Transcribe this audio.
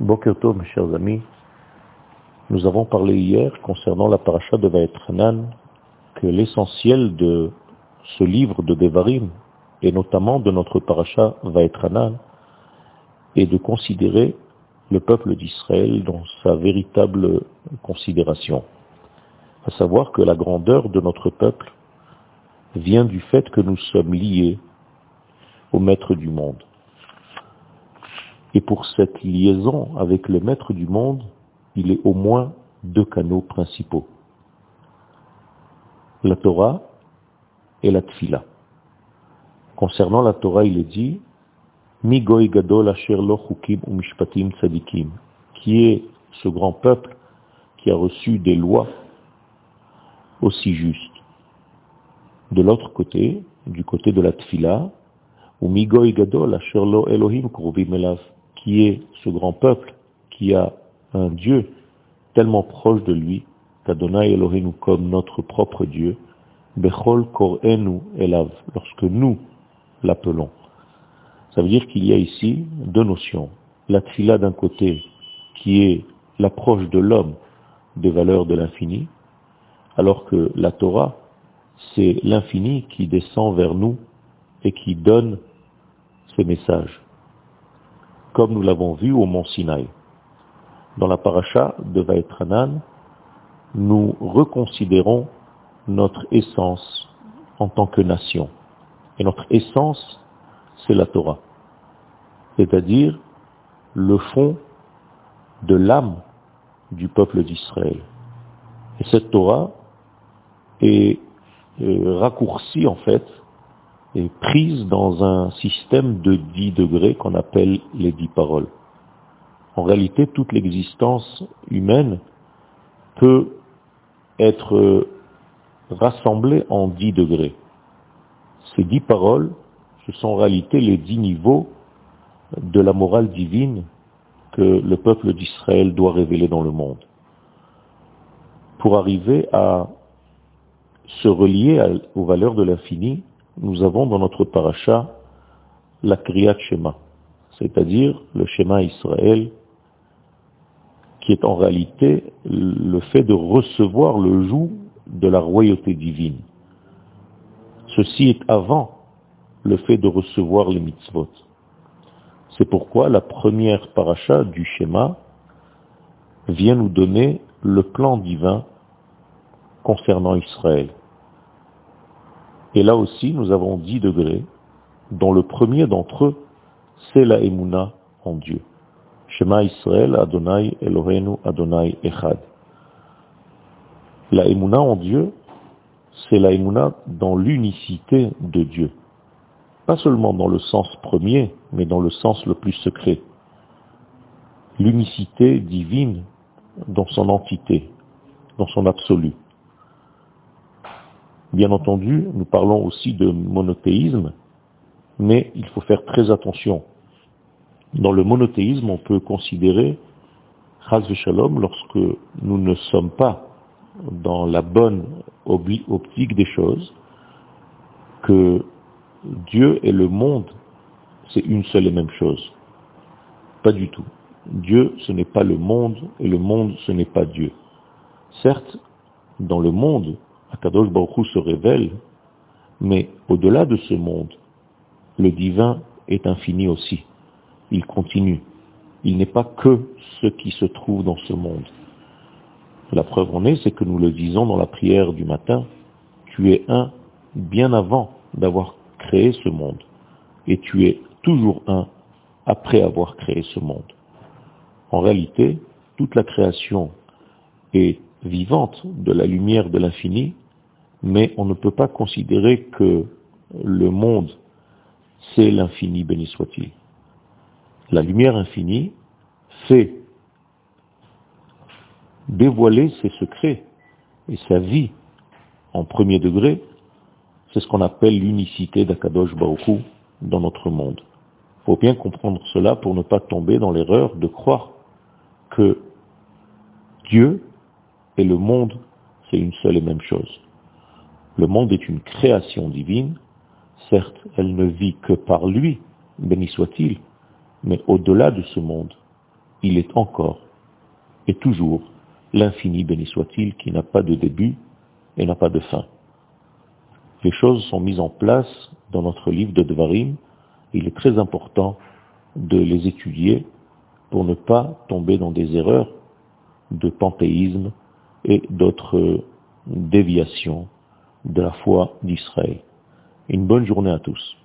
Boker mes chers amis. Nous avons parlé hier concernant la paracha de Vaetranan que l'essentiel de ce livre de Devarim, et notamment de notre paracha Vaetranan, est de considérer le peuple d'Israël dans sa véritable considération. À savoir que la grandeur de notre peuple vient du fait que nous sommes liés au maître du monde. Et pour cette liaison avec le maître du monde, il est au moins deux canaux principaux. La Torah et la Tfila. Concernant la Torah, il est dit gadol asher lo u mishpatim tzadikim, qui est ce grand peuple qui a reçu des lois aussi justes. De l'autre côté, du côté de la Tfila, ou Migoy gadol asher lo Elohim qui est ce grand peuple qui a un Dieu tellement proche de lui, qu'Adonai Elohim comme notre propre Dieu, Bechol Korenu Elav, lorsque nous l'appelons. Ça veut dire qu'il y a ici deux notions. La tfila d'un côté, qui est l'approche de l'homme des valeurs de l'infini, alors que la Torah, c'est l'infini qui descend vers nous et qui donne ses messages comme nous l'avons vu au mont Sinaï. Dans la paracha de Vaetranan, nous reconsidérons notre essence en tant que nation. Et notre essence, c'est la Torah. C'est-à-dire le fond de l'âme du peuple d'Israël. Et cette Torah est euh, raccourcie en fait est prise dans un système de dix degrés qu'on appelle les dix paroles. En réalité, toute l'existence humaine peut être rassemblée en dix degrés. Ces dix paroles, ce sont en réalité les dix niveaux de la morale divine que le peuple d'Israël doit révéler dans le monde. Pour arriver à se relier aux valeurs de l'infini, nous avons dans notre paracha la Kriyat Shema, c'est-à-dire le Shema Israël, qui est en réalité le fait de recevoir le joug de la royauté divine. Ceci est avant le fait de recevoir les mitzvot. C'est pourquoi la première paracha du schéma vient nous donner le plan divin concernant Israël. Et là aussi, nous avons dix degrés, dont le premier d'entre eux, c'est la Emouna en Dieu. Shema Israël, Adonai Elohenu, Adonai Echad. La Emouna en Dieu, c'est la Emouna dans l'unicité de Dieu. Pas seulement dans le sens premier, mais dans le sens le plus secret. L'unicité divine dans son entité, dans son absolu. Bien entendu, nous parlons aussi de monothéisme, mais il faut faire très attention. Dans le monothéisme, on peut considérer, Shalom, lorsque nous ne sommes pas dans la bonne optique des choses, que Dieu et le monde, c'est une seule et même chose. Pas du tout. Dieu, ce n'est pas le monde, et le monde, ce n'est pas Dieu. Certes, dans le monde, Akadosh Baruch se révèle, mais au-delà de ce monde, le divin est infini aussi. Il continue. Il n'est pas que ce qui se trouve dans ce monde. La preuve en est, c'est que nous le disons dans la prière du matin, tu es un bien avant d'avoir créé ce monde. Et tu es toujours un après avoir créé ce monde. En réalité, toute la création est vivante de la lumière de l'infini, mais on ne peut pas considérer que le monde, c'est l'infini, béni soit-il. La lumière infinie fait dévoiler ses secrets et sa vie en premier degré, c'est ce qu'on appelle l'unicité d'Akadosh Baruch dans notre monde. Il faut bien comprendre cela pour ne pas tomber dans l'erreur de croire que Dieu et le monde, c'est une seule et même chose. Le monde est une création divine, certes, elle ne vit que par lui, béni soit-il, mais au-delà de ce monde, il est encore et toujours l'infini béni soit-il qui n'a pas de début et n'a pas de fin. Les choses sont mises en place dans notre livre de Devarim. Il est très important de les étudier pour ne pas tomber dans des erreurs de panthéisme et d'autres déviations de la foi d'Israël. Une bonne journée à tous.